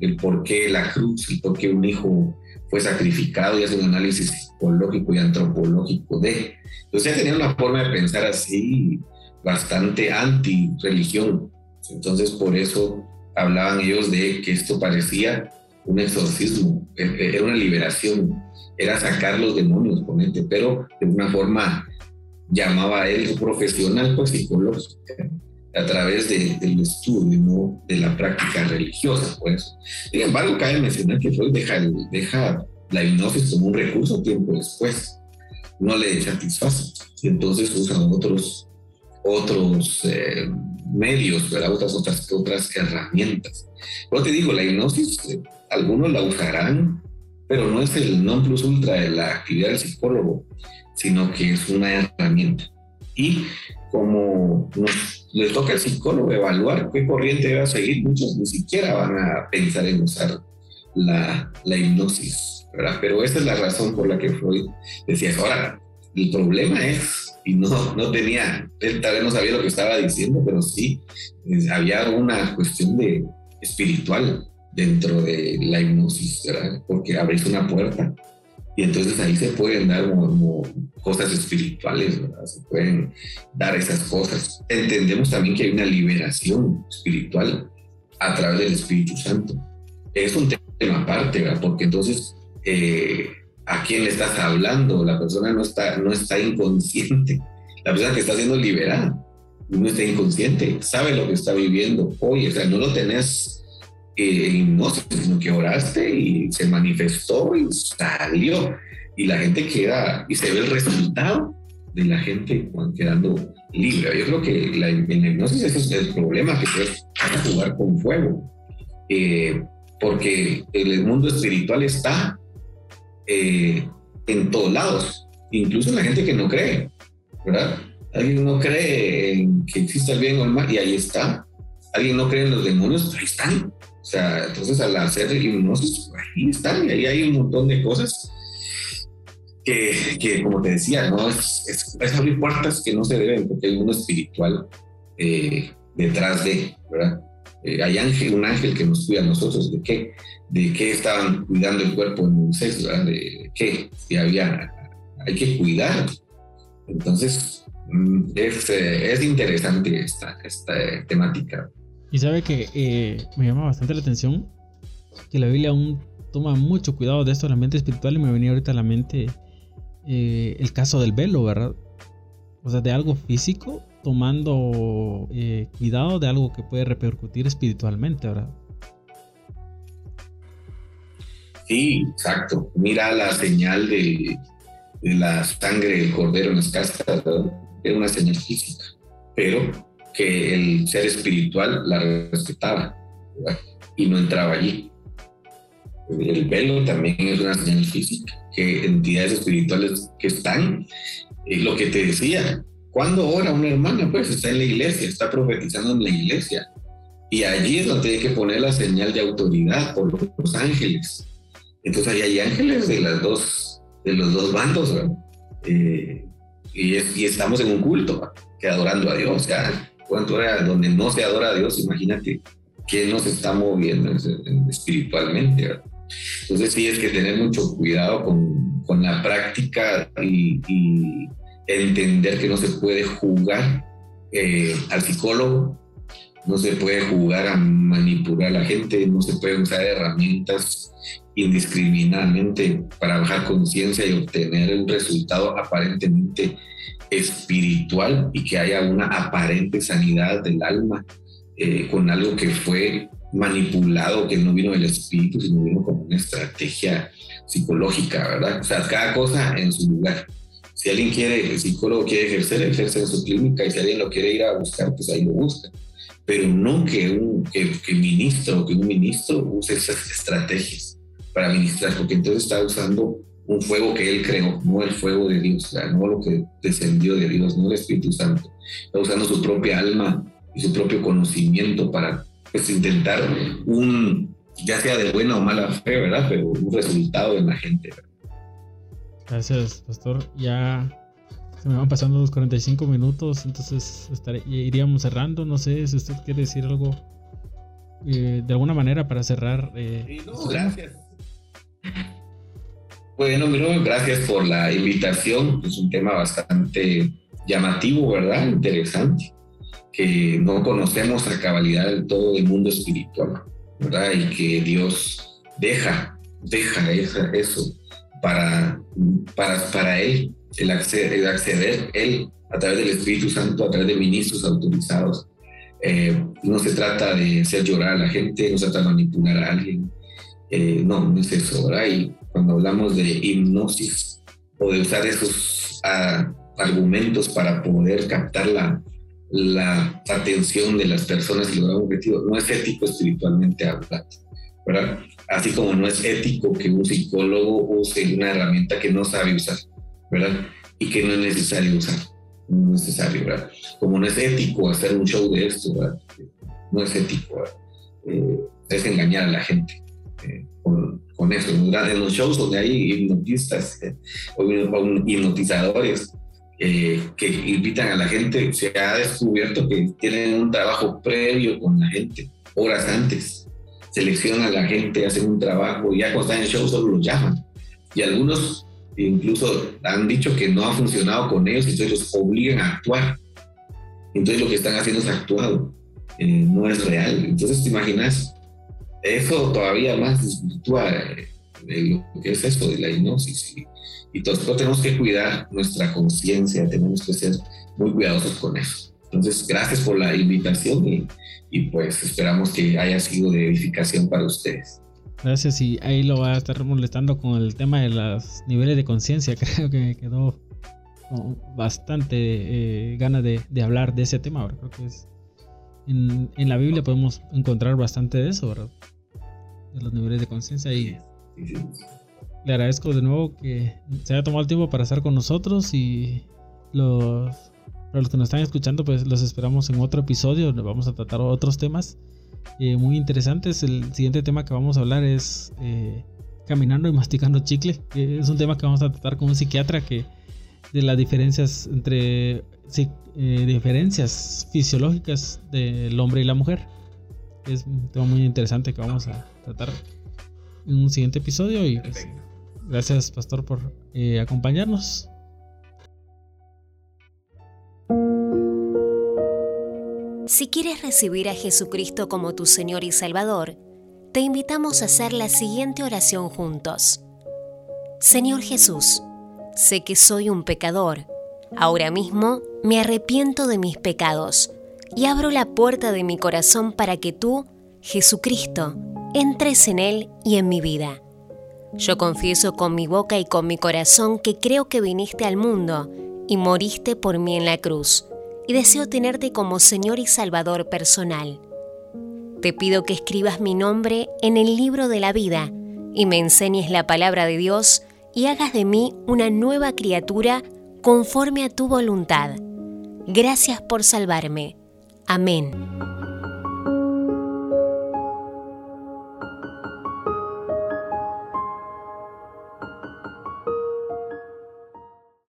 el por qué la cruz y por qué un hijo fue sacrificado y hace un análisis psicológico y antropológico de. Entonces, tenía una forma de pensar así bastante anti-religión. Entonces, por eso hablaban ellos de que esto parecía un exorcismo, e, e, era una liberación, era sacar los demonios, ponente, pero de una forma llamaba a él profesional, pues psicológica, a través del estudio, ¿no? de la práctica religiosa, pues. Sin embargo, cabe mencionar que Freud deja, deja la hipnosis como un recurso tiempo después, no le satisface, entonces usa otros, otros eh, medios. Otras, otras, otras herramientas. Pero te digo, la hipnosis eh, algunos la usarán, pero no es el non plus ultra de la actividad del psicólogo, sino que es una herramienta. Y como nos, les toca al psicólogo evaluar qué corriente va a seguir, muchos ni siquiera van a pensar en usar la, la hipnosis, ¿verdad? Pero esa es la razón por la que Freud decía, ahora, el problema es, y no, no tenía, él tal vez no sabía lo que estaba diciendo, pero sí, había una cuestión de espiritual dentro de la hipnosis, ¿verdad? porque abrís una puerta Y entonces ahí se pueden dar como, cosas espirituales, ¿verdad? Se pueden dar esas cosas. Entendemos también que hay una liberación espiritual a través del Espíritu Santo. Es un tema aparte, ¿verdad? Porque entonces, eh, ¿a quién le estás hablando? La persona no está, no está inconsciente. La persona que está siendo liberada no está inconsciente, sabe lo que está viviendo hoy. O sea, no lo tenés eh, no sino que oraste y se manifestó y salió. Y la gente queda, y se ve el resultado de la gente quedando libre. Yo creo que la, en la hipnosis ese es el problema, que es jugar con fuego. Eh, porque el mundo espiritual está eh, en todos lados, incluso la gente que no cree, ¿verdad? Alguien no cree en que exista el bien o el mal y ahí está. Alguien no cree en los demonios, ahí están. O sea, entonces al hacer hipnosis, ahí están, y ahí hay un montón de cosas que, que como te decía, ¿no? Es, es, abrir puertas que no se deben, porque hay un mundo espiritual eh, detrás de, ¿verdad? Eh, hay ángel, un ángel que nos cuida a nosotros, ¿de qué? ¿De qué estaban cuidando el cuerpo en un sexo? ¿De qué? Si había, hay que cuidar. Entonces, mm, es, eh, es interesante esta, esta temática. Y sabe que eh, me llama bastante la atención que la Biblia aún toma mucho cuidado de esto del ambiente espiritual y me venía ahorita a la mente eh, el caso del velo, ¿verdad? O sea, de algo físico tomando eh, cuidado de algo que puede repercutir espiritualmente, ¿verdad? Sí, exacto. Mira la señal de, la sangre del cordero en las casas, es una señal física, pero que el ser espiritual la respetaba y no entraba allí. El velo también es una señal física, que entidades espirituales que están, es lo que te decía, cuando ora una hermana, pues está en la iglesia, está profetizando en la iglesia. Y allí es donde hay que poner la señal de autoridad por los ángeles. Entonces ahí hay ángeles de, las dos, de los dos bandos, eh, y, y, estamos en un culto, que adorando a Dios. Ya cuánto era donde no se adora a Dios, imagínate que nos está moviendo espiritualmente. Entonces sí es que tener mucho cuidado con, con la práctica y, entender que no se puede jugar eh, al psicólogo, no se puede jugar a manipular a la gente, no se puede usar herramientas indiscriminadamente para bajar conciencia y obtener un resultado aparentemente espiritual y que haya una aparente sanidad del alma eh, con algo que fue manipulado, que no vino del espíritu, sino vino como una estrategia psicológica, ¿verdad? O sea, cada cosa en su lugar. Si alguien quiere, el psicólogo quiere ejercer, ejerce en su clínica y si alguien lo quiere ir a buscar, pues ahí lo busca. Pero no que un que, que ministro, que un ministro use esas estrategias para ministrar, porque entonces está usando un fuego que él creó, no el fuego de Dios, no lo que descendió de Dios, no el Espíritu Santo. Está usando su propia alma y su propio conocimiento para pues, intentar un, ya sea de buena o mala fe, ¿verdad? Pero un resultado en la gente. Gracias, pastor. Ya se me van pasando los 45 minutos, entonces iríamos cerrando. No sé si usted quiere decir algo eh, de alguna manera para cerrar. Eh, gracias. Bueno, miro, gracias por la invitación. Es un tema bastante llamativo, ¿verdad? Interesante, que no conocemos a cabalidad del todo el mundo espiritual, ¿verdad? Y que Dios deja, deja eso para, para, para Él, el acceder, el acceder Él a través del Espíritu Santo, a través de ministros autorizados. Eh, no se trata de hacer llorar a la gente, no se trata de manipular a alguien, eh, no, no es eso. Y cuando hablamos de hipnosis o de usar esos ah, argumentos para poder captar la, la atención de las personas y lograr un objetivo, no es ético espiritualmente hablando, ¿verdad? Así como no es ético que un psicólogo use una herramienta que no sabe usar, ¿verdad? Y que no es necesario usar, no es necesario, ¿verdad? Como no es ético hacer un show de esto. No es ético, ¿verdad? Eh, es engañar a la gente con, eso. En los shows donde hay hipnotistas eh, o hipnotizadores eh, que invitan a la gente, se ha descubierto que tienen un trabajo previo con la gente, horas antes. Seleccionan a la gente, hacen un trabajo y ya cuando están en el show solo los llaman. Y algunos incluso han dicho que no ha funcionado con ellos, entonces los obligan a actuar. Entonces lo que están haciendo es actuado, eh, no es real. Entonces te imaginas, eso todavía más desvirtúa eh, lo que es eso de la hipnosis. Y, y todos tenemos que cuidar nuestra conciencia, tenemos que ser muy cuidadosos con eso. Entonces, gracias por la invitación y, y pues esperamos que haya sido de edificación para ustedes. Gracias y ahí lo va a estar molestando con el tema de los niveles de conciencia. Creo que quedó bastante eh, ganas de, de, hablar de ese tema. Creo que es, en, en, la Biblia podemos encontrar bastante de eso, ¿verdad? De los niveles de conciencia. Y le agradezco de nuevo que se haya tomado el tiempo para estar con nosotros y los para los que nos están escuchando, pues los esperamos en otro episodio donde vamos a tratar otros temas eh, muy interesantes. El siguiente tema que vamos a hablar es eh, caminando y masticando chicle. es un tema que vamos a tratar con un psiquiatra que de las diferencias entre eh, diferencias fisiológicas del hombre y la mujer. Es un tema muy interesante que vamos a tratar en un siguiente episodio y pues, gracias pastor por acompañarnos. Si quieres recibir a Jesucristo como tu Señor y Salvador, te invitamos a hacer la siguiente oración juntos. Señor Jesús, sé que soy un pecador. Ahora mismo me arrepiento de mis pecados y abro la puerta de mi corazón para que tú, Jesucristo, entres en él y en mi vida. Yo confieso con mi boca y con mi corazón que creo que viniste al mundo y moriste por mí en la cruz y deseo tenerte como Señor y Salvador personal. Te pido que escribas mi nombre en el libro de la vida y me enseñes la palabra de Dios y hagas de mí una nueva criatura conforme a tu voluntad. Gracias por salvarme. Amén.